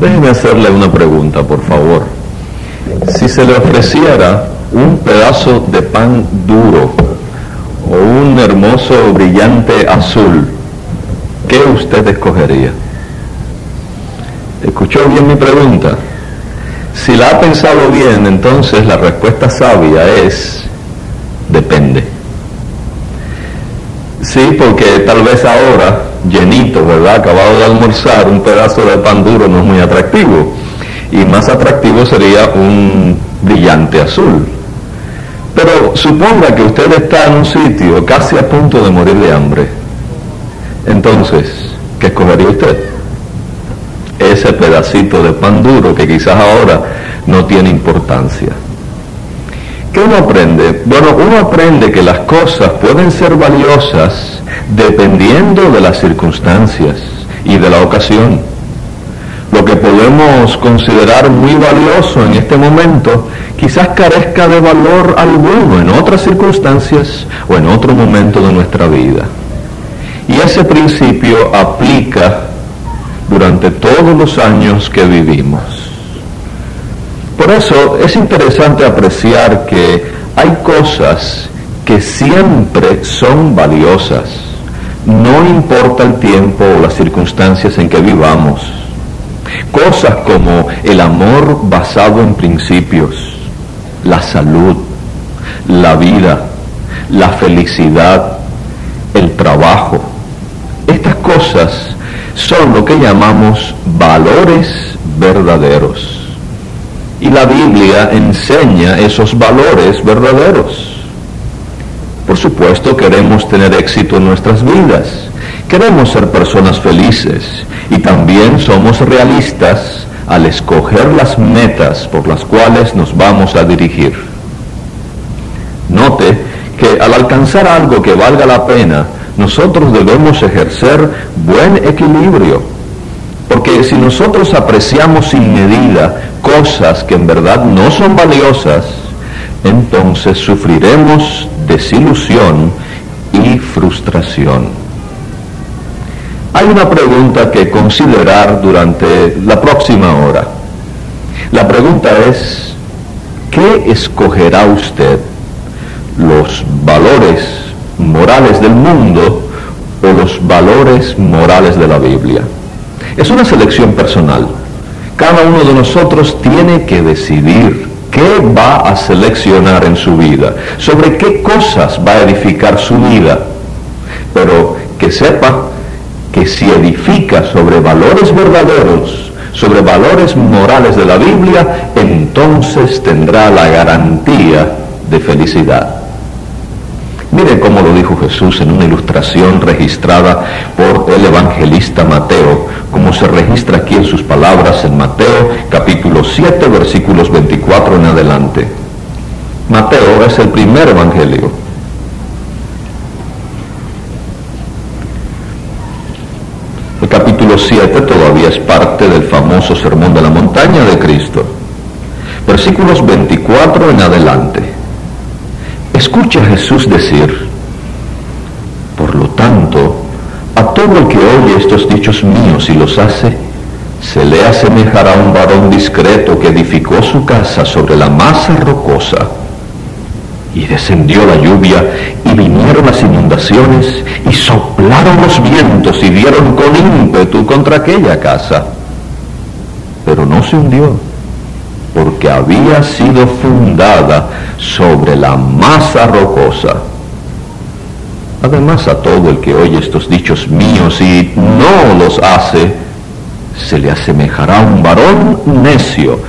Déjeme hacerle una pregunta, por favor. Si se le ofreciera un pedazo de pan duro o un hermoso brillante azul, ¿qué usted escogería? ¿Escuchó bien mi pregunta? Si la ha pensado bien, entonces la respuesta sabia es, depende. Sí, porque tal vez ahora, llenito, ¿verdad? Acabado de almorzar, un pedazo de pan duro no es muy atractivo. Y más atractivo sería un brillante azul. Pero suponga que usted está en un sitio casi a punto de morir de hambre. Entonces, ¿qué escogería usted? ese pedacito de pan duro que quizás ahora no tiene importancia. ¿Qué uno aprende? Bueno, uno aprende que las cosas pueden ser valiosas dependiendo de las circunstancias y de la ocasión. Lo que podemos considerar muy valioso en este momento quizás carezca de valor alguno en otras circunstancias o en otro momento de nuestra vida. Y ese principio aplica durante todos los años que vivimos. Por eso es interesante apreciar que hay cosas que siempre son valiosas, no importa el tiempo o las circunstancias en que vivamos. Cosas como el amor basado en principios, la salud, la vida, la felicidad, el trabajo. Estas cosas son lo que llamamos valores verdaderos. Y la Biblia enseña esos valores verdaderos. Por supuesto queremos tener éxito en nuestras vidas, queremos ser personas felices y también somos realistas al escoger las metas por las cuales nos vamos a dirigir. Note que al alcanzar algo que valga la pena, nosotros debemos ejercer buen equilibrio. Porque si nosotros apreciamos sin medida cosas que en verdad no son valiosas, entonces sufriremos desilusión y frustración. Hay una pregunta que considerar durante la próxima hora. La pregunta es, ¿qué escogerá usted? ¿Los valores morales del mundo o los valores morales de la Biblia. Es una selección personal. Cada uno de nosotros tiene que decidir qué va a seleccionar en su vida, sobre qué cosas va a edificar su vida, pero que sepa que si edifica sobre valores verdaderos, sobre valores morales de la Biblia, entonces tendrá la garantía de felicidad. Mire cómo lo dijo Jesús en una ilustración registrada por el evangelista Mateo, como se registra aquí en sus palabras en Mateo capítulo 7 versículos 24 en adelante. Mateo es el primer evangelio. El capítulo 7 todavía es parte del famoso Sermón de la Montaña de Cristo. Versículos 24 en adelante. Escucha a Jesús decir, por lo tanto, a todo el que oye estos dichos míos y los hace, se le asemejará a un varón discreto que edificó su casa sobre la masa rocosa. Y descendió la lluvia y vinieron las inundaciones y soplaron los vientos y dieron con ímpetu contra aquella casa. Pero no se hundió porque había sido fundada sobre la masa rocosa. Además a todo el que oye estos dichos míos y no los hace, se le asemejará un varón necio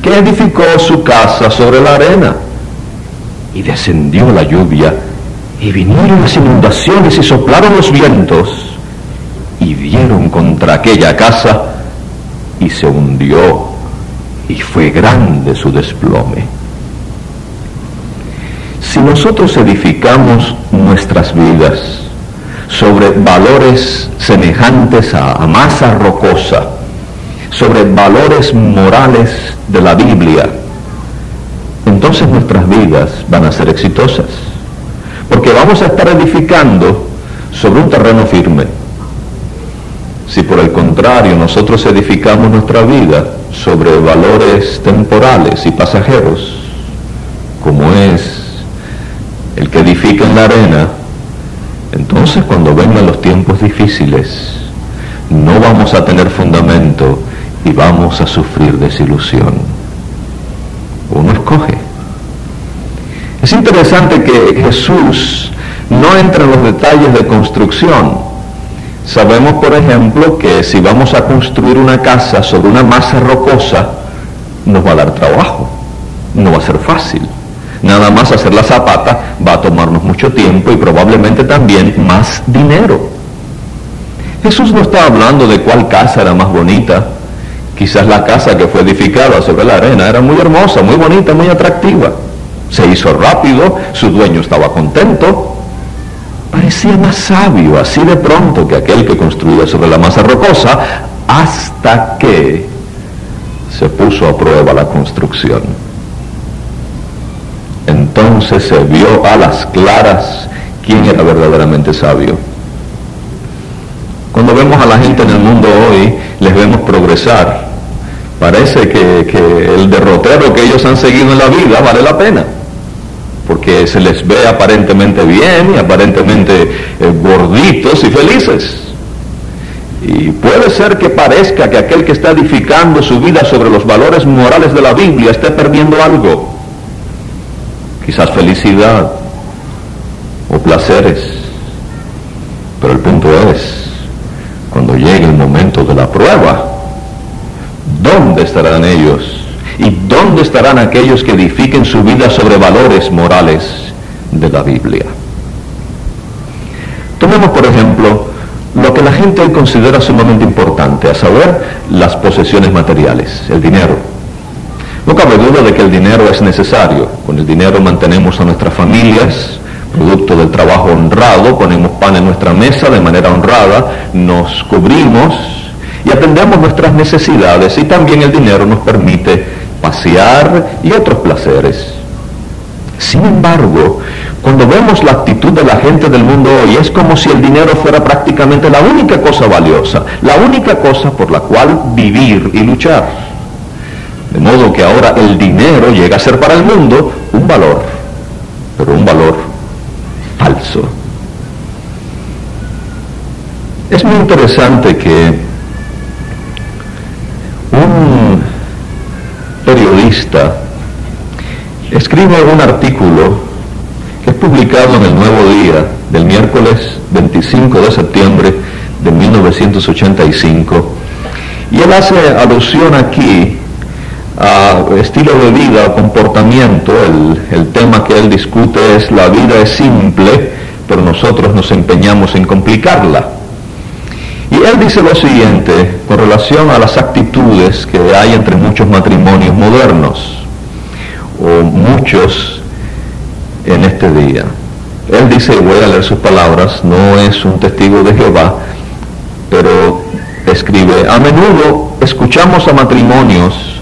que edificó su casa sobre la arena. Y descendió la lluvia, y vinieron las inundaciones y soplaron los vientos, y dieron contra aquella casa, y se hundió y fue grande su desplome. Si nosotros edificamos nuestras vidas sobre valores semejantes a, masa rocosa, sobre valores morales de la Biblia, entonces nuestras vidas van a ser exitosas. Porque vamos a estar edificando sobre un terreno firme, Si por el contrario nosotros edificamos nuestra vida sobre valores temporales y pasajeros, como es el que edifica en la arena, entonces cuando vengan los tiempos difíciles, no vamos a tener fundamento y vamos a sufrir desilusión. Uno escoge. Es interesante que Jesús no entra en los detalles de construcción, Sabemos, por ejemplo, que si vamos a construir una casa sobre una masa rocosa, nos va a dar trabajo, no va a ser fácil. Nada más hacer la zapata va a tomarnos mucho tiempo y probablemente también más dinero. Jesús no está hablando de cuál casa era más bonita. Quizás la casa que fue edificada sobre la arena era muy hermosa, muy bonita, muy atractiva. Se hizo rápido, su dueño estaba contento, parecía más sabio así de pronto que aquel que construía sobre la masa rocosa hasta que se puso a prueba la construcción. Se vio a las claras quién era verdaderamente sabio. Cuando vemos a la gente en el mundo hoy, les vemos progresar. Parece que, que el derrotero que ellos han seguido en la vida vale la pena porque se les ve aparentemente bien y aparentemente eh, gorditos y felices. Y puede ser que parezca que aquel que está edificando su vida sobre los valores morales de la Biblia esté perdiendo algo. Quizás felicidad o placeres. Pero el punto es, cuando llegue el momento de la prueba, ¿dónde estarán ellos? ¿Y dónde estarán aquellos que edifiquen su vida sobre valores morales de la Biblia? Tomemos, por ejemplo, lo que la gente considera sumamente importante, a saber, las posesiones materiales, el dinero. No cabe duda de que el dinero es necesario. Con el dinero mantenemos a nuestras familias, producto del trabajo honrado, ponemos pan en nuestra mesa de manera honrada, nos cubrimos y atendemos nuestras necesidades y también el dinero nos permite pasear y otros placeres. Sin embargo, cuando vemos la actitud de la gente del mundo hoy, es como si el dinero fuera prácticamente la única cosa valiosa, la única cosa por la cual vivir y luchar. De modo que ahora el dinero llega a ser para el mundo un valor, pero un valor falso. Es muy interesante que un periodista escribe un artículo que es publicado en el Nuevo Día del miércoles 25 de septiembre de 1985 y él hace alusión aquí a estilo de vida, comportamiento, el, el tema que él discute es la vida es simple, pero nosotros nos empeñamos en complicarla. Y él dice lo siguiente con relación a las actitudes que hay entre muchos matrimonios modernos, o muchos en este día. Él dice, y voy a leer sus palabras, no es un testigo de Jehová, pero escribe, a menudo escuchamos a matrimonios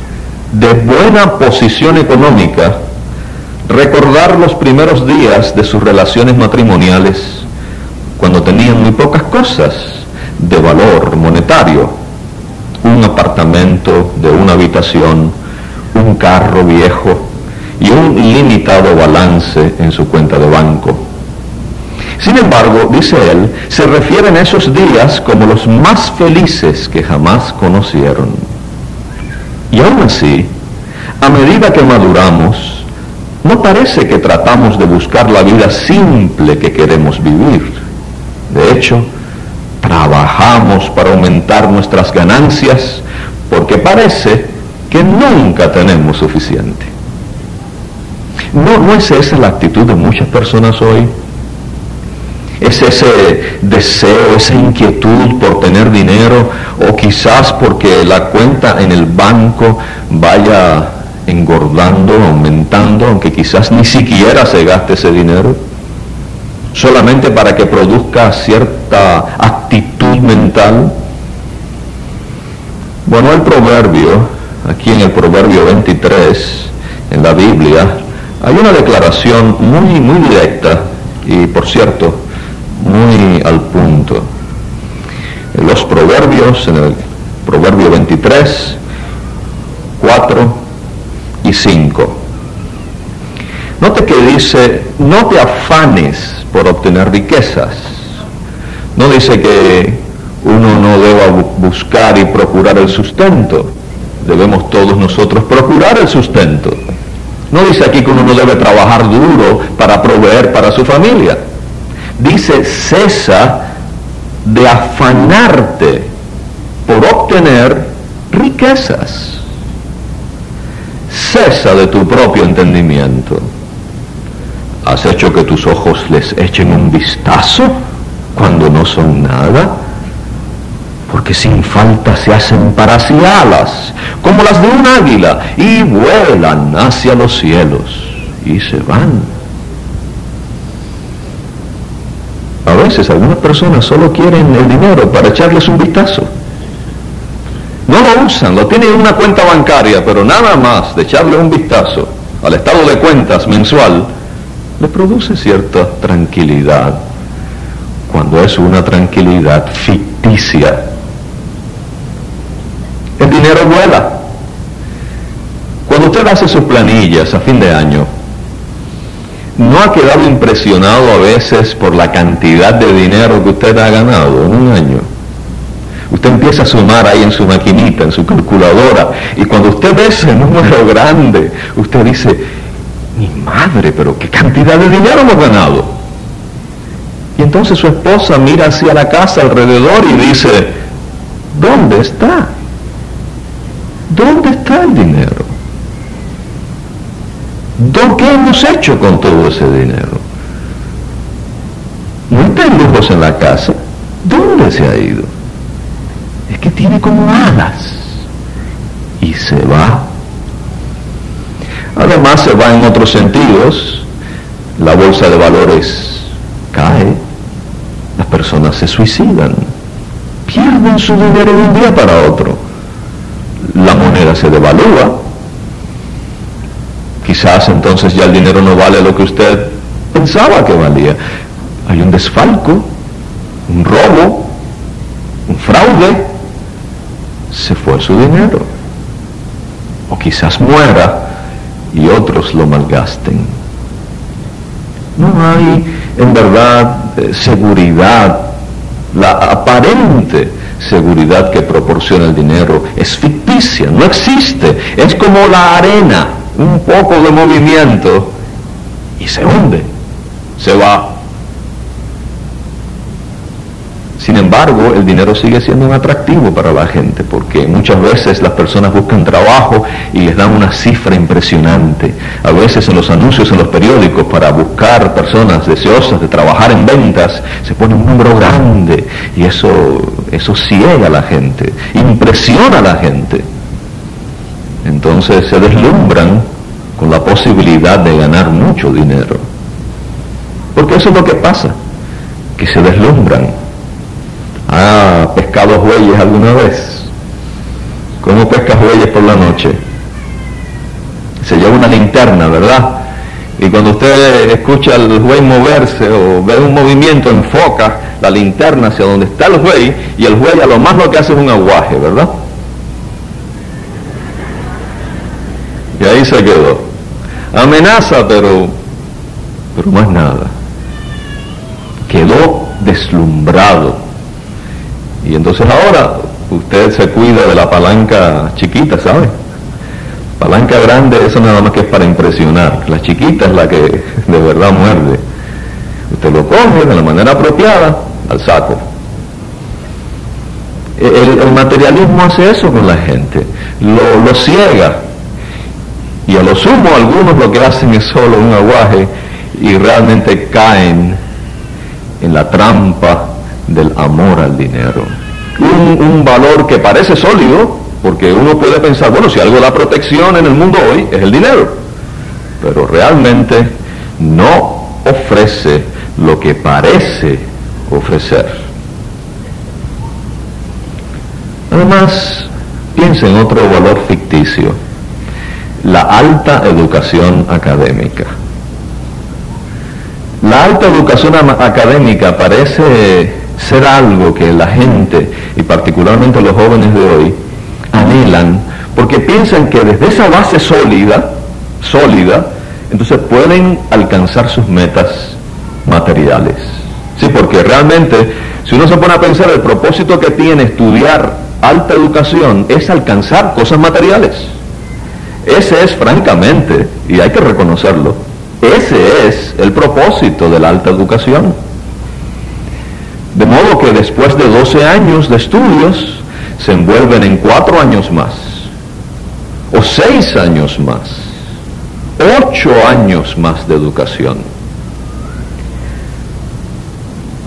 de buena posición económica recordar los primeros días de sus relaciones matrimoniales cuando tenían muy pocas cosas de valor monetario, un apartamento de una habitación, un carro viejo y un limitado balance en su cuenta de banco. Sin embargo, dice él, se refieren a esos días como los más felices que jamás conocieron. Y aún así, a medida que maduramos, no parece que tratamos de buscar la vida simple que queremos vivir. De hecho, trabajamos para aumentar nuestras ganancias porque parece que nunca tenemos suficiente. No, no es esa la actitud de muchas personas hoy. Es ese deseo, esa inquietud por tener dinero o quizás porque la cuenta en el banco vaya engordando, aumentando, aunque quizás ni siquiera se gaste ese dinero solamente para que produzca cierta actitud mental? Bueno, el proverbio, aquí en el proverbio 23, en la Biblia, hay una declaración muy, muy directa y, por cierto, muy al punto. los proverbios, en el proverbio 23, 4 y 5. Note que dice, no te afanes por obtener riquezas. No dice que uno no deba buscar y procurar el sustento. Debemos todos nosotros procurar el sustento. No dice aquí que uno no debe trabajar duro para proveer para su familia. Dice, cesa de afanarte por obtener riquezas. Cesa de tu propio entendimiento. ¿Has hecho que tus ojos les echen un vistazo cuando no son nada? Porque sin falta se hacen para sí alas, como las de un águila, y vuelan hacia los cielos y se van. Veces algunas personas solo quieren el dinero para echarles un vistazo. No lo usan, lo tienen en una cuenta bancaria, pero nada más de echarle un vistazo al estado de cuentas mensual, le produce cierta tranquilidad, cuando es una tranquilidad ficticia. El dinero vuela. Cuando usted hace sus planillas a fin de año, ¿no ha quedado impresionado a veces por la cantidad de dinero que usted ha ganado en un año? Usted empieza a sumar ahí en su maquinita, en su calculadora, y cuando usted ve ese número grande, usted dice, mi madre, pero qué cantidad de dinero hemos ganado. Y entonces su esposa mira hacia la casa alrededor y dice, ¿dónde está? ¿Dónde está el dinero? ¿Qué hemos hecho con todo ese dinero? No está lujos en la casa. ¿Dónde se ha ido? Es que tiene como alas. Y se va. Además se va en otros sentidos, la bolsa de valores cae, las personas se suicidan, pierden su dinero de un día para otro, la moneda se devalúa, quizás entonces ya el dinero no vale lo que usted pensaba que valía, hay un desfalco, un robo, un fraude, se fue su dinero, o quizás muera y otros lo malgasten. No hay en verdad eh, seguridad, la aparente seguridad que proporciona el dinero es ficticia, no existe, es como la arena, un poco de movimiento y se hunde, se va Sin embargo, el dinero sigue siendo un atractivo para la gente porque muchas veces las personas buscan trabajo y les dan una cifra impresionante. A veces en los anuncios en los periódicos para buscar personas deseosas de trabajar en ventas se pone un número grande y eso, eso ciega a la gente, impresiona a la gente. Entonces se deslumbran con la posibilidad de ganar mucho dinero. Porque eso es lo que pasa, que se deslumbran ¿Ha pescado bueyes alguna vez? ¿Cómo pescas bueyes por la noche? Se lleva una linterna, ¿verdad? Y cuando usted escucha al buey moverse o ve un movimiento, enfoca la linterna hacia donde está el buey y el buey a lo más lo que hace es un aguaje, ¿verdad? Y ahí se quedó. Amenaza, pero, pero más nada. Quedó deslumbrado y entonces ahora usted se cuida de la palanca chiquita, ¿sabe? Palanca grande, eso nada más que es para impresionar. La chiquita es la que de verdad muerde. Usted lo coge de la manera apropiada al saco. El, materialismo hace eso con la gente, lo, lo ciega. Y a lo sumo algunos lo que hacen es solo un aguaje y realmente caen en la trampa del amor al dinero. Un, valor que parece sólido, porque uno puede pensar, bueno, si algo da protección en el mundo hoy es el dinero, pero realmente no ofrece lo que parece ofrecer. Además, piensa en otro valor ficticio, la alta educación académica. La alta educación académica parece ser algo que la gente, y particularmente los jóvenes de hoy, anhelan, porque piensan que desde esa base sólida, sólida, entonces pueden alcanzar sus metas materiales. Sí, porque realmente, si uno se pone a pensar, el propósito que tiene estudiar alta educación es alcanzar cosas materiales. Ese es, francamente, y hay que reconocerlo, ese es el propósito de la alta educación. De modo que después de 12 años de estudios, se envuelven en cuatro años más, o seis años más, ocho años más de educación.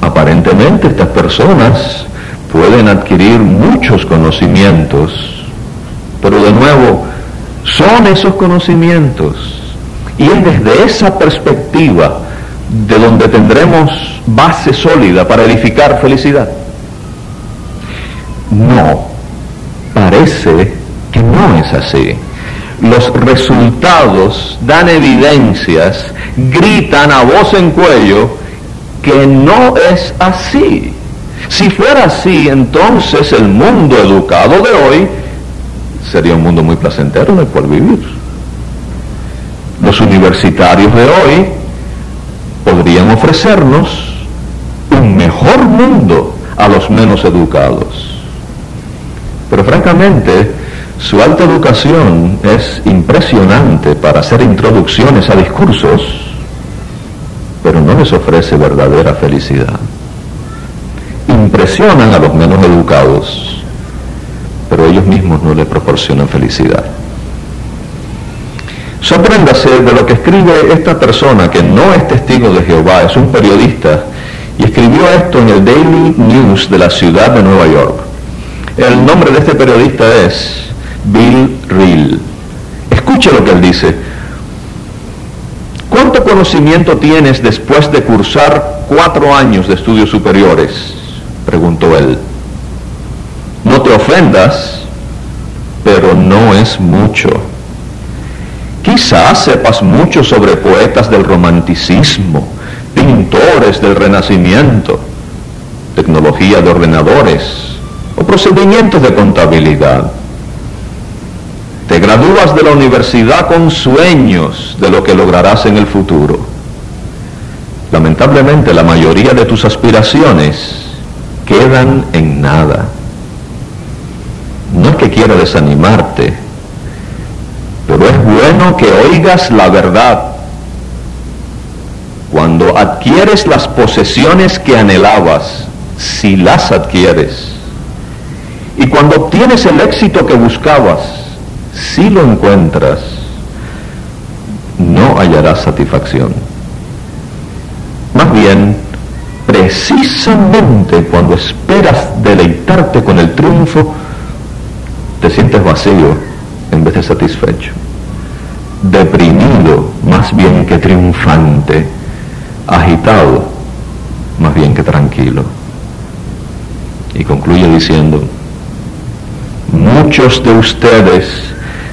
Aparentemente estas personas pueden adquirir muchos conocimientos, pero de nuevo, son esos conocimientos y es desde esa perspectiva de donde tendremos base sólida para edificar felicidad. No, parece que no es así. Los resultados dan evidencias, gritan a voz en cuello que no es así. Si fuera así, entonces el mundo educado de hoy sería un mundo muy placentero en el cual vivir. Los universitarios de hoy podrían ofrecernos un mejor mundo a los menos educados. Pero francamente, su alta educación es impresionante para hacer introducciones a discursos, pero no les ofrece verdadera felicidad. Impresionan a los menos educados, ellos mismos no le proporcionan felicidad. Sorpréndase de lo que escribe esta persona que no es testigo de Jehová, es un periodista, y escribió esto en el Daily News de la ciudad de Nueva York. El nombre de este periodista es Bill Reel. Escuche lo que él dice. ¿Cuánto conocimiento tienes después de cursar cuatro años de estudios superiores? Preguntó él. No te ofendas, pero no es mucho. Quizás sepas mucho sobre poetas del romanticismo, pintores del renacimiento, tecnología de ordenadores o procedimientos de contabilidad. Te gradúas de la universidad con sueños de lo que lograrás en el futuro. Lamentablemente la mayoría de tus aspiraciones quedan en nada. No es que quiera desanimarte, pero es bueno que oigas la verdad. Cuando adquieres las posesiones que anhelabas, si las adquieres, y cuando obtienes el éxito que buscabas, si lo encuentras, no hallarás satisfacción. Más bien, precisamente cuando esperas deleitarte con el triunfo, sientes vacío en vez de satisfecho deprimido más bien que triunfante, agitado más bien que tranquilo. Y concluye diciendo, muchos de ustedes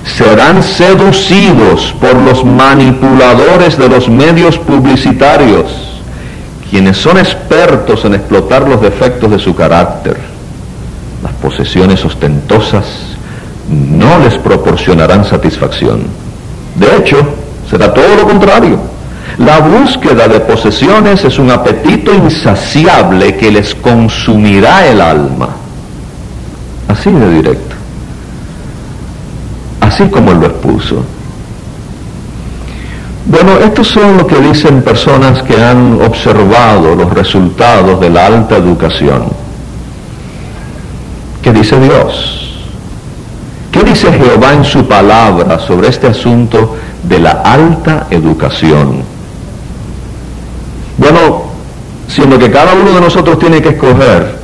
serán seducidos por los manipuladores de los medios publicitarios, quienes son expertos en explotar los defectos de su carácter. Las posesiones ostentosas no les proporcionarán satisfacción de hecho, será todo lo contrario. La búsqueda de posesiones es un apetito insaciable que les consumirá el alma. Así de directo. Así como lo expuso. Bueno, estos son lo que dicen personas que han observado los resultados de la alta educación. ¿Qué dice Dios? ¿Qué dice Jehová en su palabra sobre este asunto de la alta educación? Bueno, siendo que cada uno de nosotros tiene que escoger,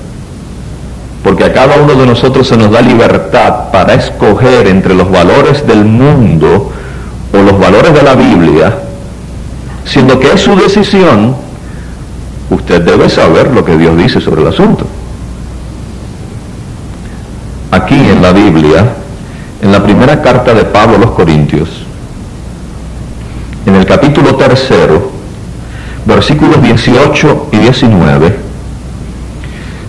porque a cada uno de nosotros se nos da libertad para escoger entre los valores del mundo o los valores de la Biblia, siendo que es su decisión, usted debe saber lo que Dios dice sobre el asunto. Aquí en la Biblia en la primera carta de Pablo a los Corintios, en el capítulo tercero, versículos 18 y 19,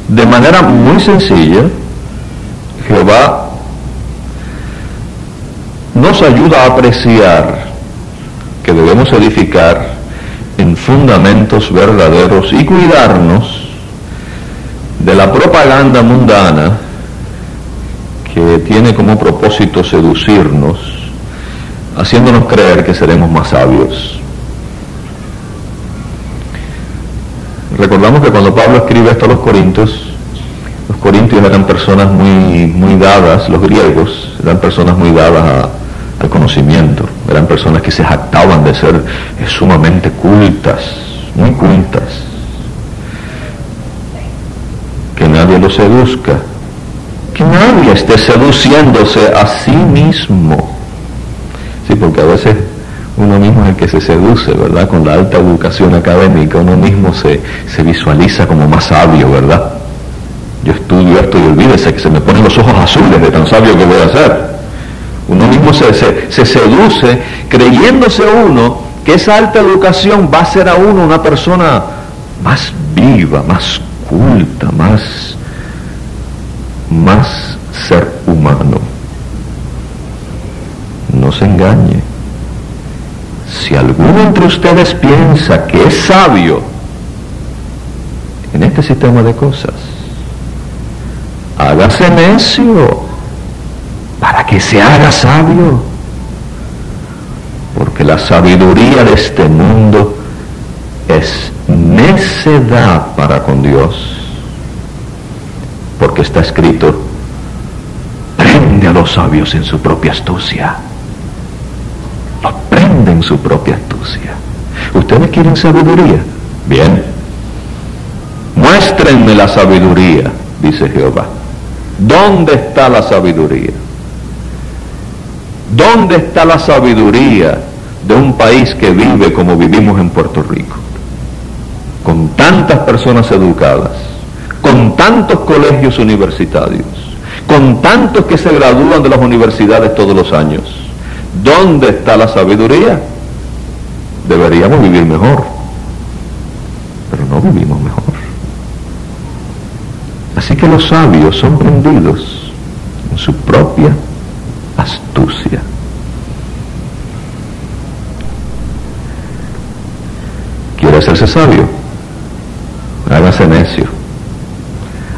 De manera muy sencilla, Jehová nos ayuda a apreciar que debemos edificar en fundamentos verdaderos y cuidarnos de la propaganda mundana que tiene como propósito seducirnos, haciéndonos creer que seremos más sabios. Recordamos que cuando Pablo escribe esto a los Corintios, los corintios eran personas muy, muy dadas, los griegos eran personas muy dadas al conocimiento, eran personas que se jactaban de ser sumamente cultas, muy cultas. Que nadie los seduzca, que nadie esté seduciéndose a sí mismo. Sí, porque a veces uno mismo es el que se seduce, ¿verdad? Con la alta educación académica, uno mismo se, se visualiza como más sabio, ¿verdad? Yo estudio esto y olvídese que se me ponen los ojos azules de tan sabio que voy a ser. Uno mismo se, se, seduce creyéndose uno que esa alta educación va a ser a uno una persona más viva, más culta, más, más ser humano. No se engañe. Si alguno entre ustedes piensa que es sabio en este sistema de cosas, hágase necio para que se haga sabio. Porque la sabiduría de este mundo es necedad para con Dios. Porque está escrito, prende a los sabios en su propia astucia. Lo prende en su propia astucia. ¿Ustedes quieren sabiduría? Bien. Muéstrenme la sabiduría, dice Jehová. ¿Dónde está la sabiduría? ¿Dónde está la sabiduría de un país que vive como vivimos en Puerto Rico? Con tantas personas educadas, con tantos colegios universitarios, con tantos que se gradúan de las universidades todos los años. ¿Dónde está la sabiduría? Deberíamos vivir mejor, pero no vivimos mejor. Así que los sabios son prendidos en su propia astucia. ¿Quiere hacerse sabio? Hágase necio.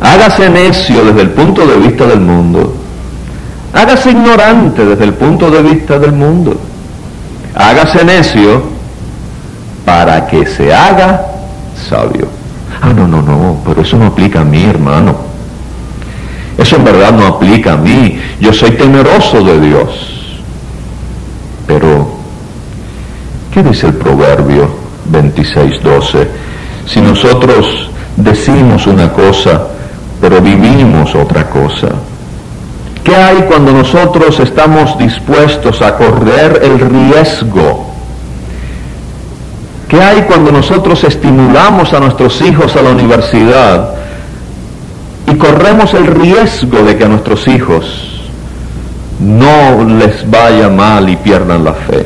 Hágase necio desde el punto de vista del mundo. Hágase ignorante desde el punto de vista del mundo. Hágase necio para que se haga sabio. Ah, no, no, no, pero eso no aplica a mí, hermano. Eso en verdad no aplica a mí. Yo soy temeroso de Dios. Pero, ¿qué dice el proverbio 26.12? Si nosotros decimos una cosa, pero vivimos otra cosa. ¿Qué hay cuando nosotros estamos dispuestos a correr el riesgo ¿Qué hay cuando nosotros estimulamos a nuestros hijos a la universidad y corremos el riesgo de que a nuestros hijos no les vaya mal y pierdan la fe?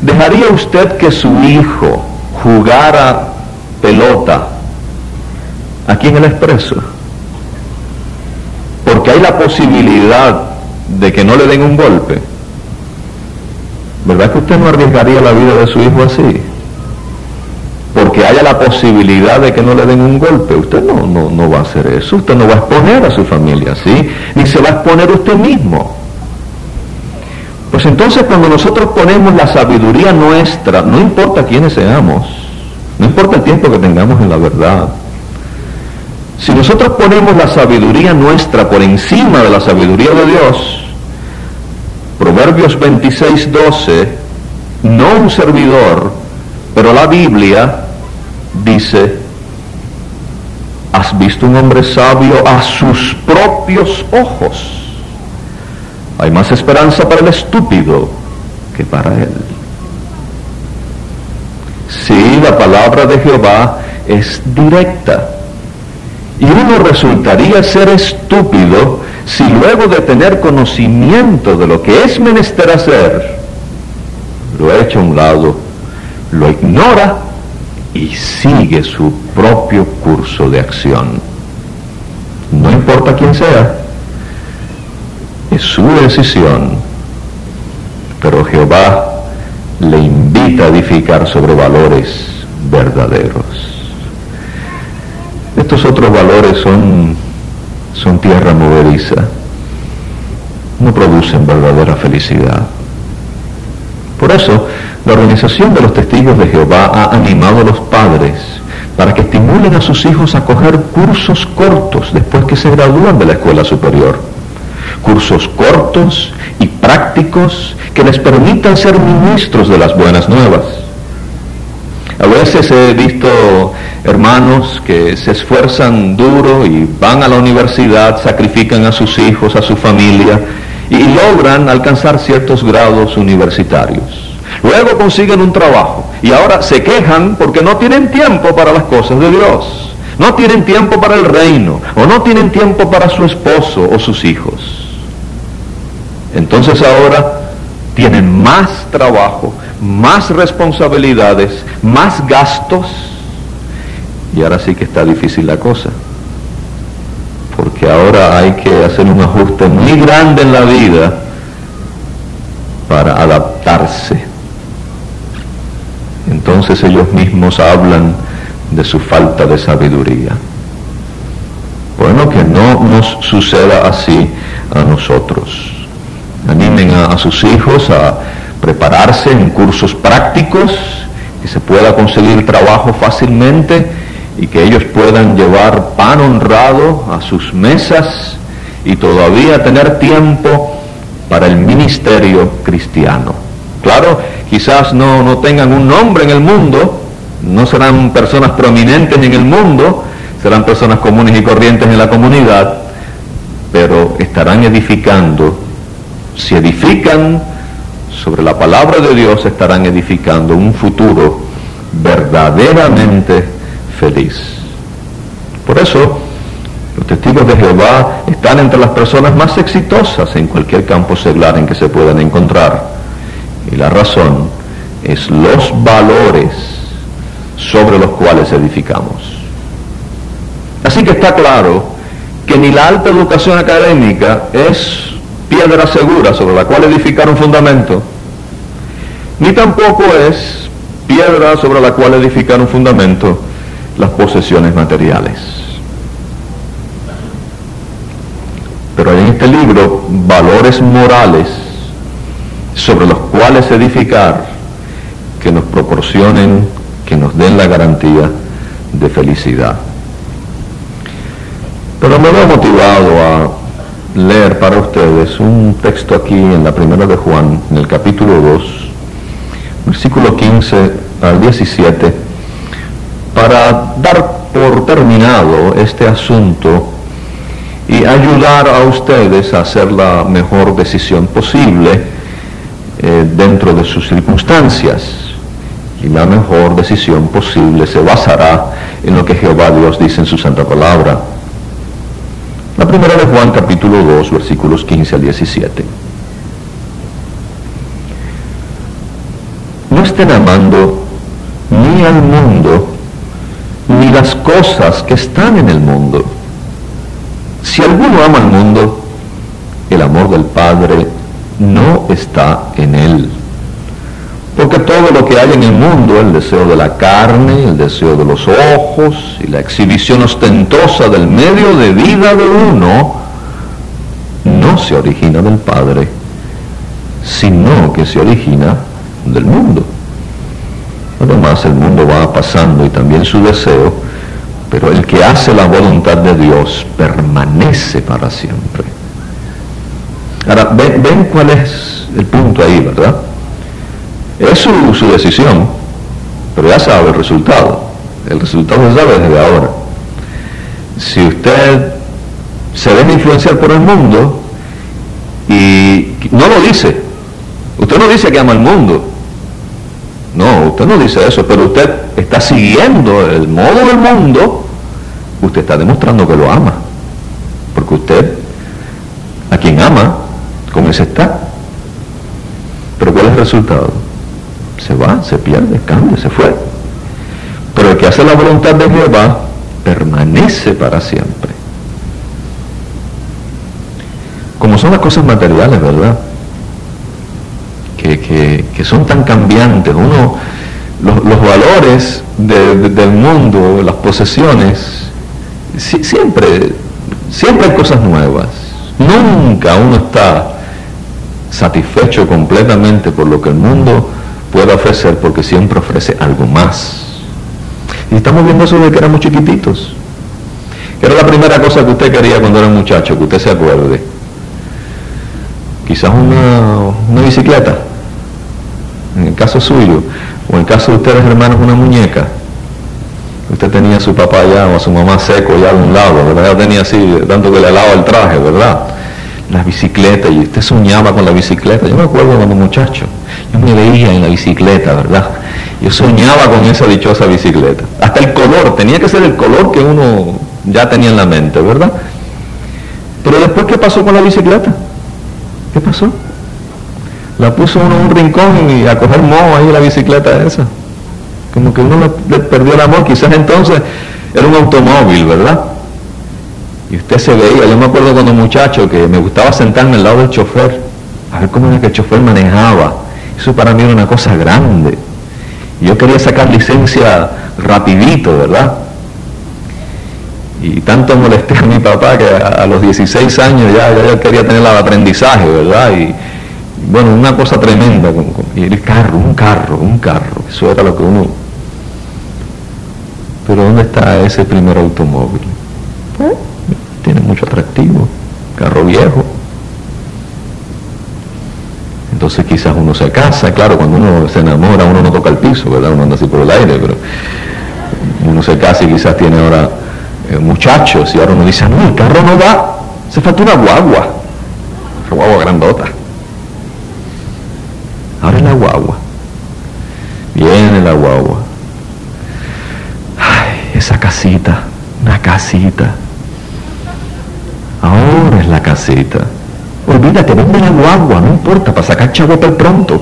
¿Dejaría usted que su hijo jugara pelota aquí en el expreso? Porque hay la posibilidad de que no le den un golpe. ¿Verdad que usted no arriesgaría la vida de su hijo así? porque haya la posibilidad de que no le den un golpe. Usted no, no, no va a hacer eso, usted no va a exponer a su familia así, ni se va a exponer usted mismo. Pues entonces cuando nosotros ponemos la sabiduría nuestra, no importa quiénes seamos, no importa el tiempo que tengamos en la verdad, si nosotros ponemos la sabiduría nuestra por encima de la sabiduría de Dios, Proverbios 26, 12, no un servidor, pero la Biblia dice, ¿has visto un hombre sabio a sus propios ojos? Hay más esperanza para el estúpido que para él. Sí, la palabra de Jehová es directa. Y uno resultaría ser estúpido si luego de tener conocimiento de lo que es menester hacer, lo echa a un lado lo ignora y sigue su propio curso de acción. no importa quién sea, es su decisión, pero Jehová le invita a edificar sobre valores verdaderos. Estos otros valores son, son tierra movediza, no producen verdadera felicidad. Por eso, la Organización de los Testigos de Jehová ha animado a los padres para que estimulen a sus hijos a coger cursos cortos después que se gradúan de la escuela superior. Cursos cortos y prácticos que les permitan ser ministros de las buenas nuevas. A veces he visto hermanos que se esfuerzan duro y van a la universidad, sacrifican a sus hijos, a su familia y logran alcanzar ciertos grados universitarios. Luego consiguen un trabajo y ahora se quejan porque no tienen tiempo para las cosas de Dios. No tienen tiempo para el reino o no tienen tiempo para su esposo o sus hijos. Entonces ahora tienen más trabajo, más responsabilidades, más gastos y ahora sí que está difícil la cosa. Porque ahora hay que hacer un ajuste muy grande en la vida para adaptarse. Entonces ellos mismos hablan de su falta de sabiduría. Bueno, que no nos suceda así a nosotros animen a, sus hijos a prepararse en cursos prácticos, que se pueda conseguir trabajo fácilmente y que ellos puedan llevar pan honrado a sus mesas y todavía tener tiempo para el ministerio cristiano. Claro, quizás no, no tengan un nombre en el mundo, no serán personas prominentes en el mundo, serán personas comunes y corrientes en la comunidad, pero estarán edificando si edifican sobre la palabra de Dios, estarán edificando un futuro verdaderamente feliz. Por eso, los testigos de Jehová están entre las personas más exitosas en cualquier campo seglar en que se puedan encontrar. Y la razón es los valores sobre los cuales edificamos. Así que está claro que ni la alta educación académica es piedra segura sobre la cual edificar un fundamento, ni tampoco es piedra sobre la cual edificar un fundamento las posesiones materiales. Pero hay en este libro valores morales sobre los cuales edificar que nos proporcionen, que nos den la garantía de felicidad. Pero me veo motivado a leer para ustedes un texto aquí en la primera de Juan, en el capítulo 2, versículo 15 al 17, para dar por terminado este asunto y ayudar a ustedes a hacer la mejor decisión posible eh, dentro de sus circunstancias. Y la mejor decisión posible se basará en lo que Jehová Dios dice en su santa palabra. La primera de Juan capítulo 2 versículos 15 al 17. No estén amando ni al mundo ni las cosas que están en el mundo. Si alguno ama al mundo, el amor del Padre no está en él. Porque todo lo que hay en el mundo, el deseo de la carne, el deseo de los ojos y la exhibición ostentosa del medio de vida de uno, no se origina del Padre, sino que se origina del mundo. Además, el mundo va pasando y también su deseo, pero el que hace la voluntad de Dios permanece para siempre. Ahora, ven, ven cuál es el punto ahí, ¿verdad? Es su, decisión, pero ya sabe el resultado. El resultado se sabe desde ahora. Si usted se deja influenciar por el mundo y no lo dice, usted no dice que ama el mundo, no, usted no dice eso, pero usted está siguiendo el modo del mundo, usted está demostrando que lo ama, porque usted, a quien ama, con ese está. Pero ¿cuál es el resultado? Se va, se pierde, cambia, se fue. Pero el que hace la voluntad de Jehová permanece para siempre. son las cosas materiales, ¿verdad? Que, son tan cambiantes. Uno, los, valores del mundo, las posesiones, siempre, siempre hay cosas nuevas. Nunca uno está satisfecho completamente por lo que el mundo puede ofrecer porque siempre ofrece algo más. Y estamos viendo eso de que éramos chiquititos. ¿Qué era la primera cosa que usted quería cuando era muchacho, que usted se acuerde? Quizás una, una bicicleta, en el caso suyo, o en el caso de ustedes hermanos una muñeca. Usted tenía a su papá ya o a su mamá seco ya a un lado, ¿verdad? Tenía así, tanto que le lavaba el traje, ¿verdad? La bicicleta, y usted soñaba con la bicicleta. Yo me acuerdo cuando muchacho, yo me veía en la bicicleta, ¿verdad? Yo soñaba con esa dichosa bicicleta. Hasta el color, tenía que ser el color que uno ya tenía en la mente, ¿verdad? Pero después, ¿qué pasó con la bicicleta? ¿Qué pasó? La puso uno en un rincón y a coger moho ahí la bicicleta esa. Como que uno le, perdió el amor. Quizás entonces era un automóvil, ¿verdad? Y usted se veía, yo me acuerdo cuando muchacho que me gustaba sentarme al lado del chofer, a ver cómo era que el chofer manejaba. Eso para mí era una cosa grande. Yo quería sacar licencia rapidito, ¿verdad? Y tanto molesté a mi papá que a, los 16 años ya, ya, quería tener el aprendizaje, ¿verdad? Y bueno, una cosa tremenda. Y el carro, un carro, un carro. Eso era lo que uno... Pero ¿dónde está ese primer automóvil? ¿Eh? Mucho atractivo. Carro viejo. Entonces quizás uno se casa, claro, cuando uno se enamora uno no toca el piso, ¿verdad? Uno anda así por el aire, pero uno se casa y quizás tiene ahora eh, muchachos y ahora uno dice, no, el carro no va, se falta una guagua, una guagua grandota. Ahora es la guagua. Viene la guagua. Ay, esa casita, una casita. La casita. Olvídate, vende la guagua, no importa, para sacar chavo por pronto.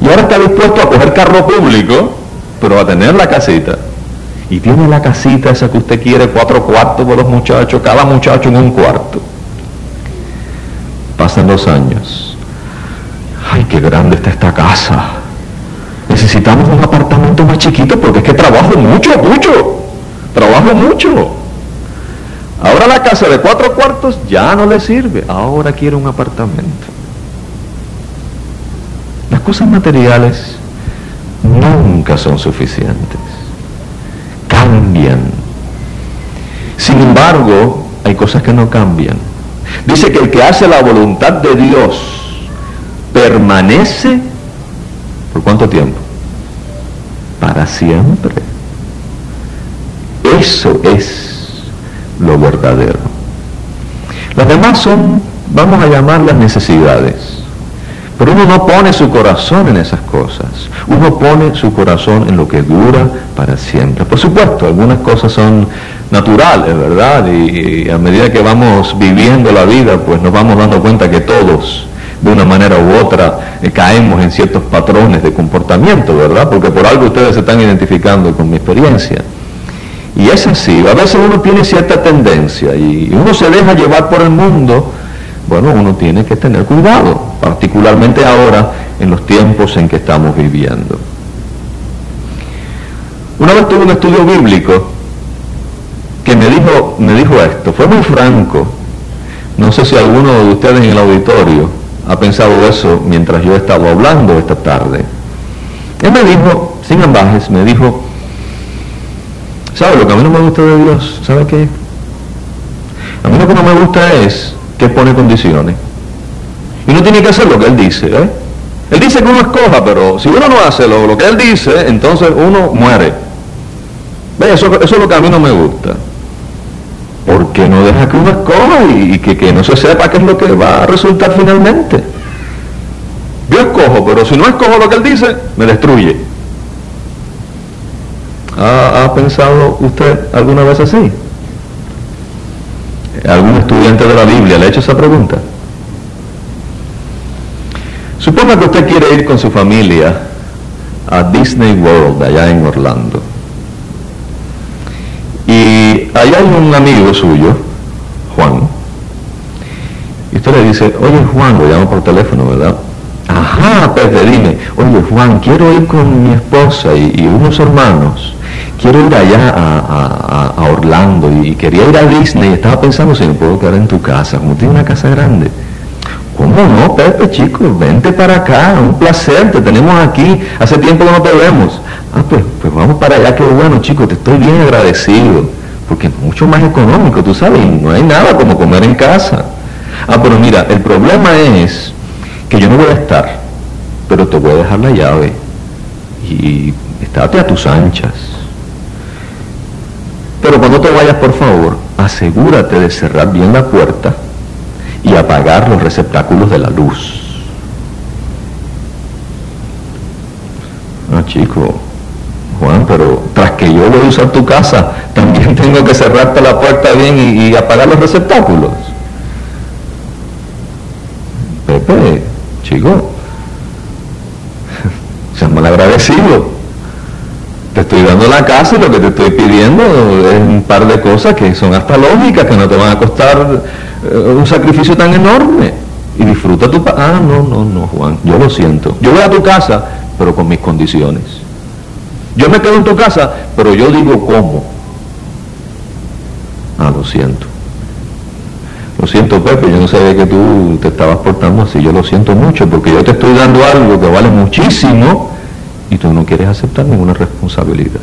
Y ahora está dispuesto a coger carro público, pero a tener la casita. Y tiene la casita esa que usted quiere, cuatro cuartos por los muchachos, cada muchacho en un cuarto. Pasan los años. Ay, qué grande está esta casa. Necesitamos un apartamento más chiquito porque es que trabajo mucho, mucho. Trabajo mucho. Ahora la casa de cuatro cuartos ya no le sirve. Ahora quiere un apartamento. Las cosas materiales nunca son suficientes. Cambian. Sin embargo, hay cosas que no cambian. Dice que el que hace la voluntad de Dios permanece por cuánto tiempo? Para siempre. Eso es lo verdadero. Las demás son, vamos a llamarlas necesidades. Pero uno no pone su corazón en esas cosas. Uno pone su corazón en lo que dura para siempre. Por supuesto, algunas cosas son naturales, ¿verdad? Y, a medida que vamos viviendo la vida, pues nos vamos dando cuenta que todos, de una manera u otra, eh, caemos en ciertos patrones de comportamiento, ¿verdad? Porque por algo ustedes se están identificando con mi experiencia. Y es así, a veces uno tiene cierta tendencia y uno se deja llevar por el mundo, bueno, uno tiene que tener cuidado, particularmente ahora en los tiempos en que estamos viviendo. Una vez tuve un estudio bíblico que me dijo, me dijo esto, fue muy franco, no sé si alguno de ustedes en el auditorio ha pensado eso mientras yo estaba hablando esta tarde. Él me dijo, sin ambajes, me dijo, ¿Sabe lo que a mí no me gusta de Dios? ¿Sabe qué? A mí lo que no me gusta es que pone condiciones. Y uno tiene que hacer lo que Él dice. ¿eh? Él dice que uno escoja, pero si uno no hace lo, que Él dice, entonces uno muere. ¿Ve? Eso, eso, es lo que a mí no me gusta. Porque no deja que uno escoja y, que, que no se sepa qué es lo que va a resultar finalmente. Yo escojo, pero si no escojo lo que Él dice, me destruye. ¿Ha, pensado usted alguna vez así? ¿Algún estudiante de la Biblia le ha hecho esa pregunta? Suponga que usted quiere ir con su familia a Disney World, allá en Orlando. Y allá hay un amigo suyo, Juan. Y dice, oye Juan, lo llamo por teléfono, ¿verdad? Ajá, Pepe, dime, oye Juan, quiero ir con mi esposa y, unos hermanos, quiero ir allá a, Orlando y quería ir a Disney, estaba pensando si me puedo quedar en tu casa, como tiene una casa grande. ¿Cómo no, Pepe, chico? Vente para acá, un placer, te tenemos aquí, hace tiempo que no te vemos. Ah, pues, pues vamos para allá, qué bueno, chico, te estoy bien agradecido, porque es mucho más económico, tú sabes, no hay nada como comer en casa. Ah, pero mira, el problema es que yo no voy a estar, pero te voy a dejar la llave y estate a tus anchas. Pero cuando te vayas, por favor, asegúrate de cerrar bien la puerta y apagar los receptáculos de la luz. Ah, chico, Juan, pero tras que yo voy a usar tu casa, también tengo que cerrarte la puerta bien y, y apagar los receptáculos. Pepe, chico, seas mal agradecido. Te estoy dando la casa y lo que te estoy pidiendo es un par de cosas que son hasta lógicas, que no te van a costar eh, un sacrificio tan enorme. Y disfruta tu... Ah, no, no, no, Juan, yo lo siento. Yo voy a tu casa, pero con mis condiciones. Yo me quedo en tu casa, pero yo digo cómo. Ah, lo siento. Lo siento, Pepe, yo no sabía que tú te estabas portando así. Yo lo siento mucho porque yo te estoy dando algo que vale muchísimo y tú no quieres aceptar ninguna responsabilidad.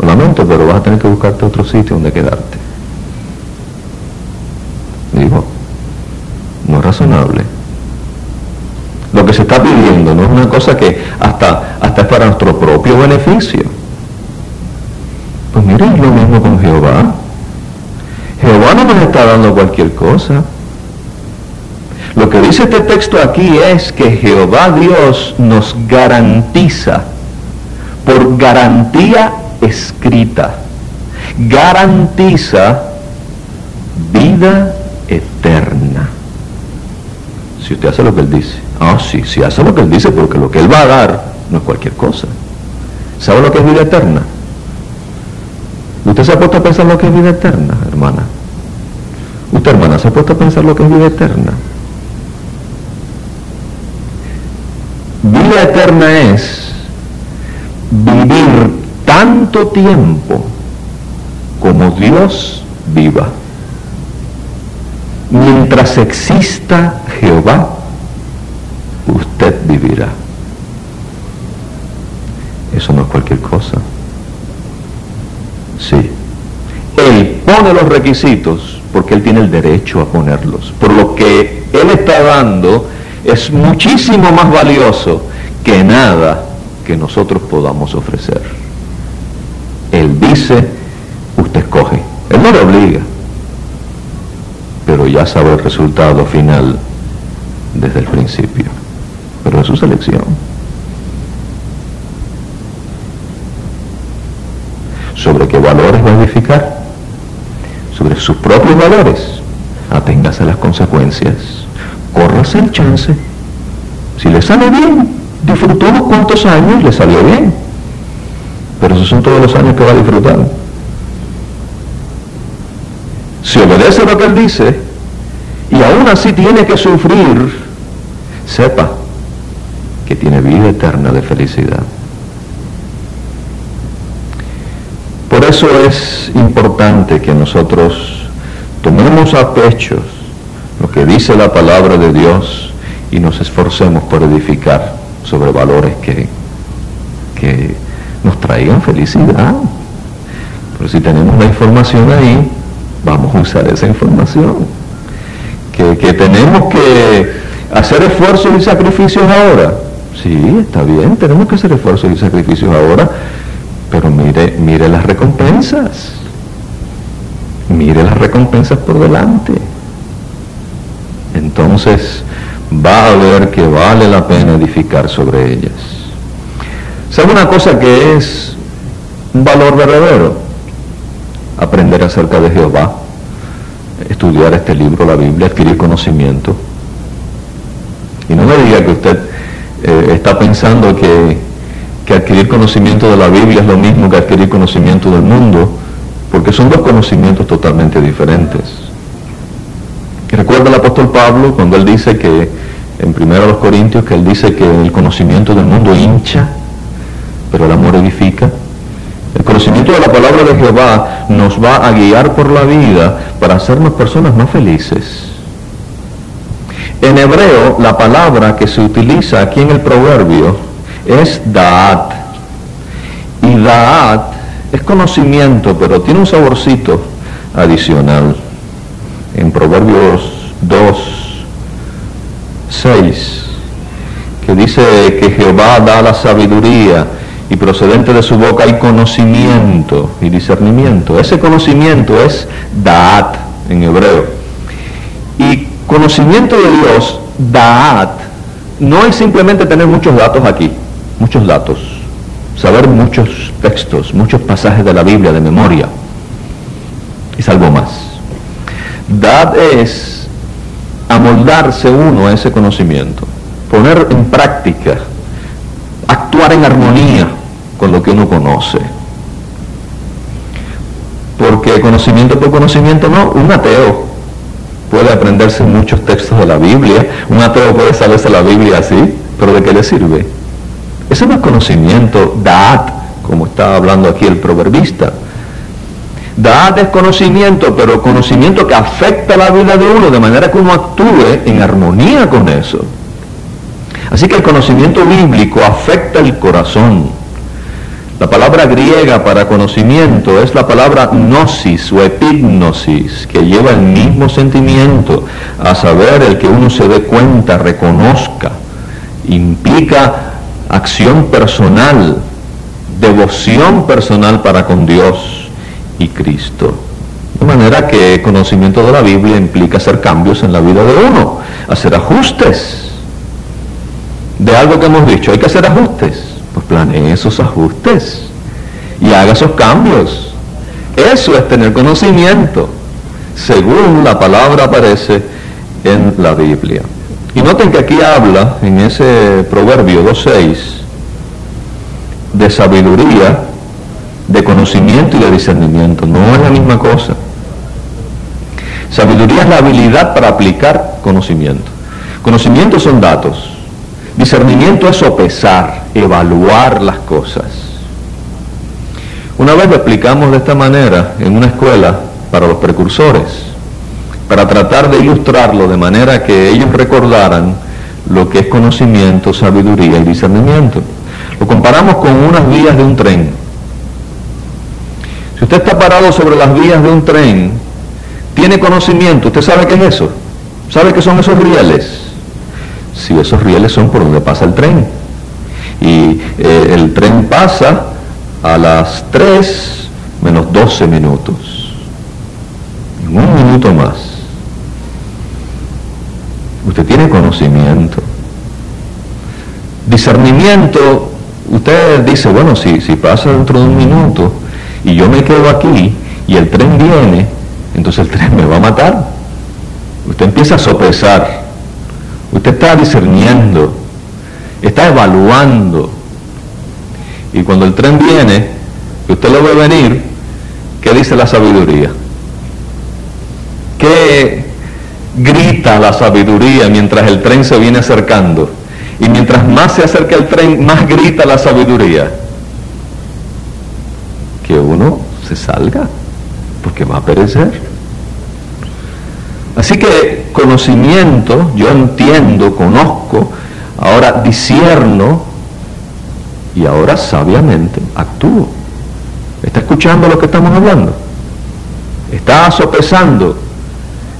Lo lamento, pero vas a tener que buscarte otro sitio donde quedarte. Digo, no es razonable. Lo que se está pidiendo no es una cosa que hasta, hasta es para nuestro propio beneficio. Pues miren, lo mismo con Jehová. Jehová no nos está dando cualquier cosa. Lo que dice este texto aquí es que Jehová Dios nos garantiza, por garantía escrita, garantiza vida eterna. Si usted hace lo que Él dice. Ah, sí, si hace lo que Él dice, porque lo que Él va a dar no es cualquier cosa. ¿Sabe lo que es vida eterna? ¿Usted se ha puesto a pensar lo que es vida eterna, hermana? ¿Usted, hermana, se ha puesto a pensar lo que es vida eterna? Vida eterna es vivir tanto tiempo como Dios viva. Mientras exista Jehová, usted vivirá. Eso no es cualquier cosa. Sí. Él pone los requisitos porque Él tiene el derecho a ponerlos. Por lo que Él está dando es muchísimo más valioso que nada que nosotros podamos ofrecer. Él dice, usted escoge. Él no le obliga, pero ya sabe el resultado final desde el principio. Pero es su selección. ¿Sobre qué valores va a edificar? Sobre sus propios valores. Aténgase a las consecuencias córrase el chance. Si le sale bien, disfrutó unos cuantos años, le salió bien. Pero esos son todos los años que va a disfrutar. Si obedece lo que él dice y aún así tiene que sufrir, sepa que tiene vida eterna de felicidad. Por eso es importante que nosotros tomemos a pechos lo que dice la palabra de Dios y nos esforcemos por edificar sobre valores que, que nos traigan felicidad. Pero si tenemos la información ahí, vamos a usar esa información. Que, que tenemos que hacer esfuerzos y sacrificios ahora. Sí, está bien, tenemos que hacer esfuerzos y sacrificios ahora, pero mire, mire las recompensas. Mire las recompensas por delante entonces va a ver que vale la pena edificar sobre ellas. ¿Sabe una cosa que es un valor verdadero? Aprender acerca de Jehová, estudiar este libro, la Biblia, adquirir conocimiento. Y no me diga que usted eh, está pensando que, que adquirir conocimiento de la Biblia es lo mismo que adquirir conocimiento del mundo, porque son dos conocimientos totalmente diferentes. Recuerda el apóstol Pablo cuando él dice que, en 1 Corintios, que él dice que el conocimiento del mundo hincha, pero el amor edifica. El conocimiento de la palabra de Jehová nos va a guiar por la vida para hacernos personas más felices. En hebreo, la palabra que se utiliza aquí en el proverbio es Da'at. Y Da'at es conocimiento, pero tiene un saborcito adicional. En Proverbios 2, 6, que dice que Jehová da la sabiduría y procedente de su boca hay conocimiento y discernimiento. Ese conocimiento es Da'at en hebreo. Y conocimiento de Dios, Da'at, no es simplemente tener muchos datos aquí, muchos datos, saber muchos textos, muchos pasajes de la Biblia de memoria. Es algo más. Da'at es amoldarse uno a ese conocimiento, poner en práctica, actuar en armonía con lo que uno conoce. Porque conocimiento por conocimiento no, un ateo puede aprenderse muchos textos de la Biblia, un ateo puede saberse la Biblia así, pero ¿de qué le sirve? Ese no es conocimiento, da'at, como está hablando aquí el proverbista. Da'at es conocimiento, pero conocimiento que afecta la vida de uno, de manera que uno actúe en armonía con eso. Así que el conocimiento bíblico afecta el corazón. La palabra griega para conocimiento es la palabra gnosis o epignosis, que lleva el mismo sentimiento, a saber, el que uno se dé cuenta, reconozca, implica acción personal, devoción personal para con Dios y Cristo. De manera que conocimiento de la Biblia implica hacer cambios en la vida de uno, hacer ajustes. De algo que hemos dicho, hay que hacer ajustes pues planee esos ajustes y haga esos cambios. Eso es tener conocimiento, según la palabra aparece en la Biblia. Y noten que aquí habla, en ese proverbio 2.6, de sabiduría, de conocimiento y de discernimiento. No es la misma cosa. Sabiduría es la habilidad para aplicar conocimiento. Conocimiento son datos. Discernimiento es sopesar, evaluar las cosas. Una vez lo explicamos de esta manera en una escuela para los precursores, para tratar de ilustrarlo de manera que ellos recordaran lo que es conocimiento, sabiduría y discernimiento. Lo comparamos con unas vías de un tren. Si usted está parado sobre las vías de un tren, tiene conocimiento, ¿usted sabe qué es eso? ¿Sabe qué son esos rieles? si esos rieles son por donde pasa el tren. Y eh, el tren pasa a las 3 menos 12 minutos. En un minuto más. Usted tiene conocimiento. Discernimiento, usted dice, bueno, si, pasa dentro de un minuto y yo me quedo aquí y el tren viene, entonces el tren me va a matar. Usted empieza a sopesar Usted está discerniendo, está evaluando. Y cuando el tren viene, usted lo ve venir, ¿qué dice la sabiduría? ¿Qué grita la sabiduría mientras el tren se viene acercando? Y mientras más se acerca el tren, más grita la sabiduría. Que uno se salga, porque va a perecer. Así que conocimiento, yo entiendo, conozco, ahora disierno y ahora sabiamente actúo. ¿Está escuchando lo que estamos hablando? ¿Está sopesando?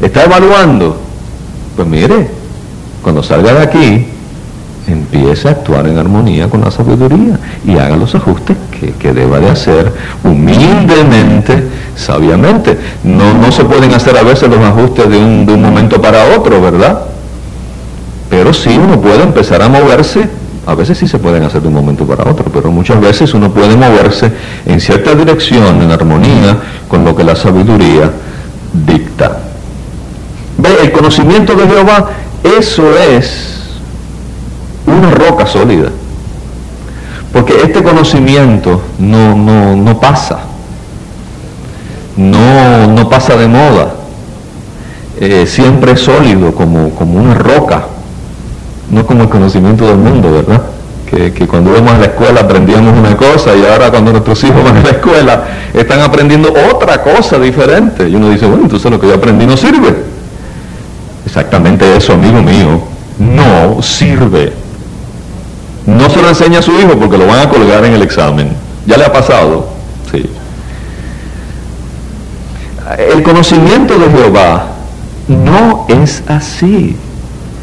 ¿Está evaluando? Pues mire, cuando salga de aquí, empiece a actuar en armonía con la sabiduría y haga los ajustes que, deba de hacer humildemente, sabiamente. No, no se pueden hacer a veces los ajustes de un, de un momento para otro, ¿verdad? Pero sí uno puede empezar a moverse, a veces sí se pueden hacer de un momento para otro, pero muchas veces uno puede moverse en cierta dirección, en armonía con lo que la sabiduría dicta. El conocimiento de Jehová, eso es una roca sólida. Porque este conocimiento no, no, pasa, no, no pasa de moda. eh, siempre sólido, como, como una roca, no como el conocimiento del mundo, ¿verdad? Que, que, cuando íbamos a la escuela aprendíamos una cosa y ahora cuando nuestros hijos van a la escuela están aprendiendo otra cosa diferente. Y uno dice, bueno, entonces lo que yo aprendí no sirve. Exactamente eso, amigo mío, no sirve. No se lo enseña a su hijo porque lo van a colgar en el examen. ¿Ya le ha pasado? Sí. El conocimiento de Jehová no es así.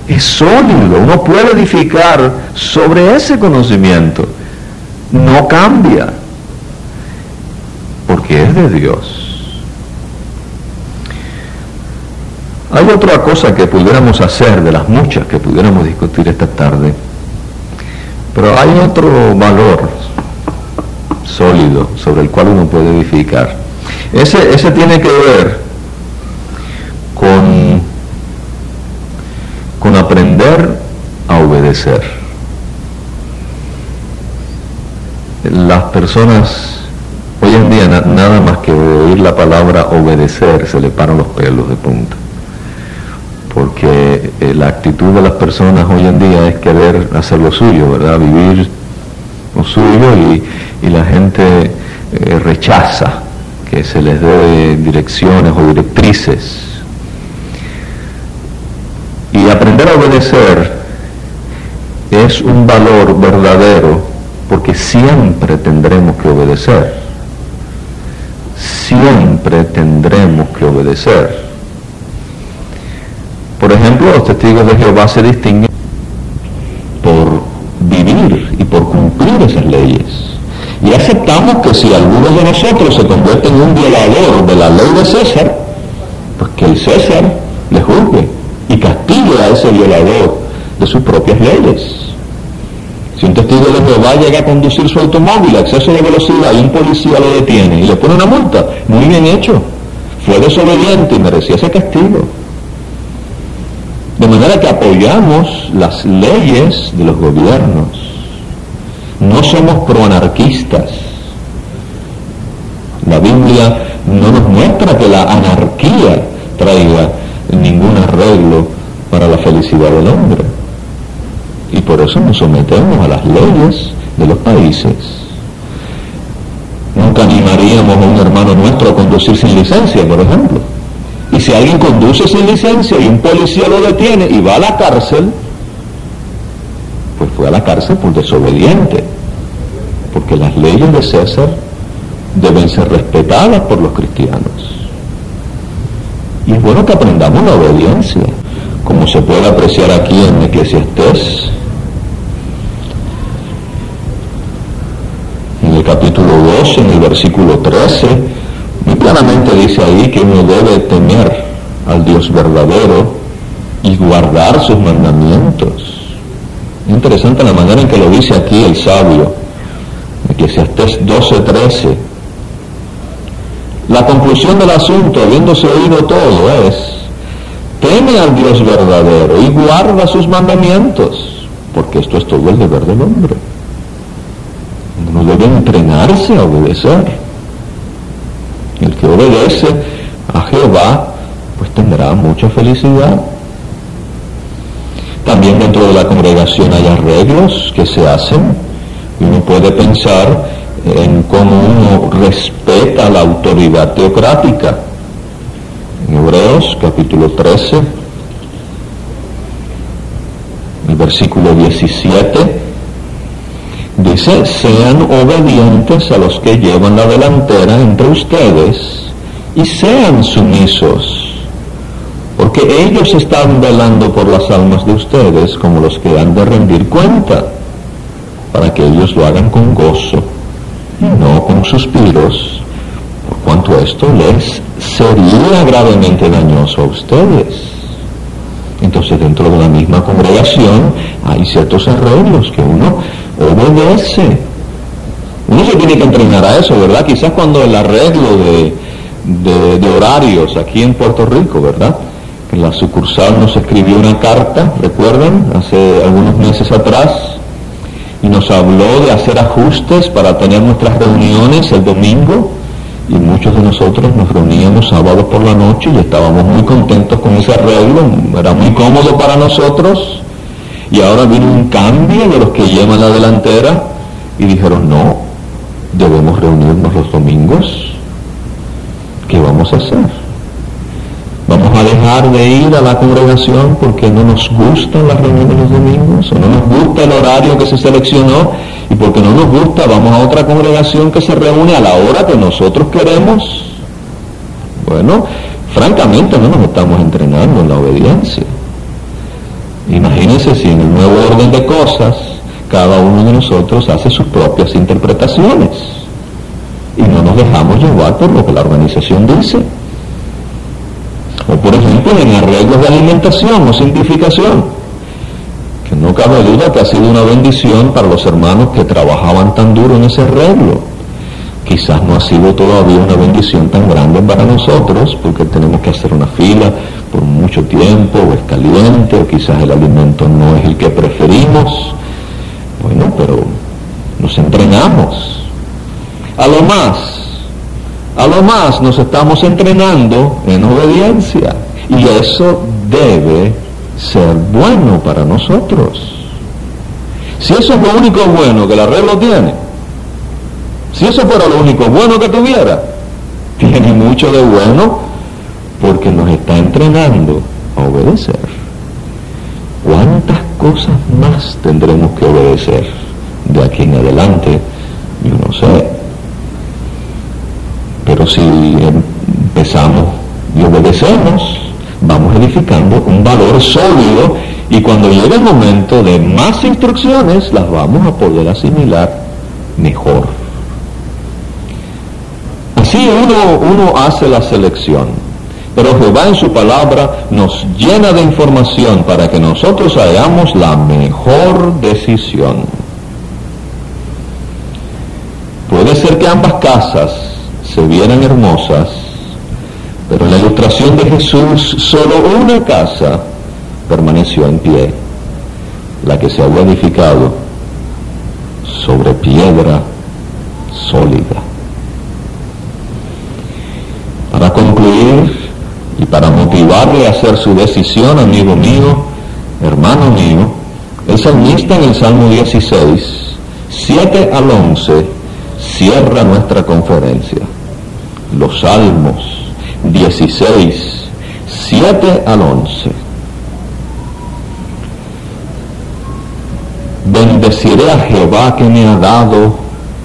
Es sólido. Uno puede edificar sobre ese conocimiento. No cambia. Porque es de Dios. Hay otra cosa que pudiéramos hacer, de las muchas que pudiéramos discutir esta tarde, pero hay otro valor sólido sobre el cual uno puede edificar. Ese, tiene que ver con, con aprender a obedecer. Las personas hoy en día nada más que oír la palabra obedecer se le paran los pelos de punta porque eh, la actitud de las personas hoy en día es querer hacer lo suyo, ¿verdad? Vivir lo suyo y, la gente eh, rechaza que se les dé direcciones o directrices. Y aprender a obedecer es un valor verdadero porque siempre tendremos que obedecer. Siempre tendremos que obedecer. Ejemplo, los testigos de Jehová se distinguen por vivir y por cumplir esas leyes. Y aceptamos que si alguno de nosotros se convierte en un violador de la ley de César, pues que el César le juzgue y castigue a ese violador de sus propias leyes. Si un testigo de Jehová llega a conducir su automóvil a exceso de velocidad y un policía lo detiene y le pone una multa, muy bien hecho. Fue desobediente y merecía ese castigo. De manera que apoyamos las leyes de los gobiernos. No somos proanarquistas. La Biblia no nos muestra que la anarquía traiga ningún arreglo para la felicidad del hombre. Y por eso nos sometemos a las leyes de los países. Nunca animaríamos a un hermano nuestro a conducir sin licencia, por ejemplo. Y si alguien conduce sin licencia y un policía lo detiene y va a la cárcel, pues fue a la cárcel por desobediente. Porque las leyes de César deben ser respetadas por los cristianos. Y es bueno que aprendamos la obediencia, como se puede apreciar aquí en Eclesiastés, en el capítulo 2, en el versículo 13 y claramente dice ahí que uno debe temer al Dios verdadero y guardar sus mandamientos. Interesante la manera en que lo dice aquí el sabio, Eclesiastés 12:13. La conclusión del asunto, habiéndose oído todo, es, teme al Dios verdadero y guarda sus mandamientos, porque esto es todo el deber del hombre. Uno debe entrenarse a obedecer. El que obedece a Jehová, pues tendrá mucha felicidad. También dentro de la congregación hay arreglos que se hacen y uno puede pensar en cómo uno respeta la autoridad teocrática. En Hebreos capítulo 13, el versículo 17, Dice, sean obedientes a los que llevan la delantera entre ustedes y sean sumisos, porque ellos están velando por las almas de ustedes como los que han de rendir cuenta, para que ellos lo hagan con gozo y no con suspiros, por cuanto esto les sería gravemente dañoso a ustedes. Entonces dentro de la misma congregación hay ciertos arreglos que uno obedece. Uno se tiene que entrenar a eso, ¿verdad? Quizás cuando el arreglo de, de, horarios aquí en Puerto Rico, ¿verdad? En la sucursal nos escribió una carta, ¿recuerdan? Hace algunos meses atrás, y nos habló de hacer ajustes para tener nuestras reuniones el domingo y muchos de nosotros nos reuníamos sábados por la noche y estábamos muy contentos con ese arreglo, era muy cómodo para nosotros y ahora viene un cambio de los que llevan la delantera y dijeron, no, debemos reunirnos los domingos, ¿qué vamos a hacer? Vamos a dejar de ir a la congregación porque no nos gustan las reuniones los domingos, o no nos gusta el horario que se seleccionó, y porque no nos gusta, vamos a otra congregación que se reúne a la hora que nosotros queremos. Bueno, francamente no nos estamos entrenando en la obediencia. Si en el nuevo orden de cosas cada uno de nosotros hace sus propias interpretaciones y no nos dejamos llevar por lo que la organización dice. O por ejemplo en arreglos de alimentación o simplificación, que no cabe duda que ha sido una bendición para los hermanos que trabajaban tan duro en ese arreglo. Quizás no ha sido todavía una bendición tan grande para nosotros, porque tenemos que hacer una fila por mucho tiempo, o es caliente, o quizás el alimento no es el que preferimos. Bueno, pero nos entrenamos. A lo más, a lo más nos estamos entrenando en obediencia y eso debe ser bueno para nosotros. Si eso es lo único bueno que el arreglo tiene, si eso fuera lo único bueno que tuviera, tiene mucho de bueno porque nos está entrenando a obedecer. ¿Cuántas cosas más tendremos que obedecer de aquí en adelante? Yo no sé. Pero si empezamos y obedecemos, vamos edificando un valor sólido y cuando llegue el momento de más instrucciones, las vamos a poder asimilar mejor. Así uno, uno hace la selección, pero Jehová en su palabra nos llena de información para que nosotros hagamos la mejor decisión. Puede ser que ambas casas se vieran hermosas, pero en la ilustración de Jesús solo una casa permaneció en pie, la que se había edificado sobre piedra sólida. Para concluir y para motivarle a hacer su decisión, amigo mío, hermano mío, el salmista en el Salmo 16, 7 al 11, cierra nuestra conferencia los Salmos 16, 7 al 11. Bendeciré a Jehová que me ha dado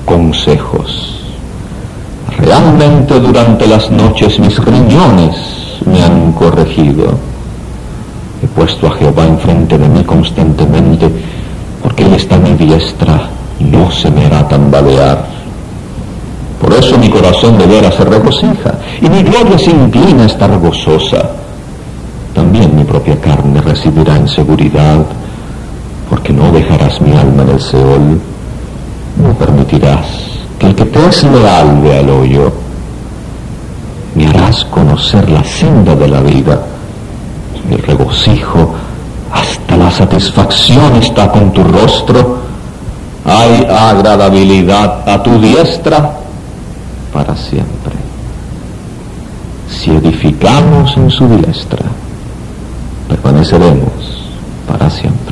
consejos. Realmente durante las noches mis riñones me han corregido. He puesto a Jehová enfrente de mí constantemente, porque Él está a mi diestra, no se me hará tambalear. Por eso mi corazón de veras se regocija y mi gloria se inclina a estar gozosa. También mi propia carne recibirá en seguridad, porque no dejarás mi alma en el Seol, no permitirás que el que te es leal vea al hoyo. Me harás conocer la senda de la vida. Mi regocijo hasta la satisfacción está con tu rostro. Hay agradabilidad a tu diestra para siempre. Si edificamos en su diestra, permaneceremos para siempre.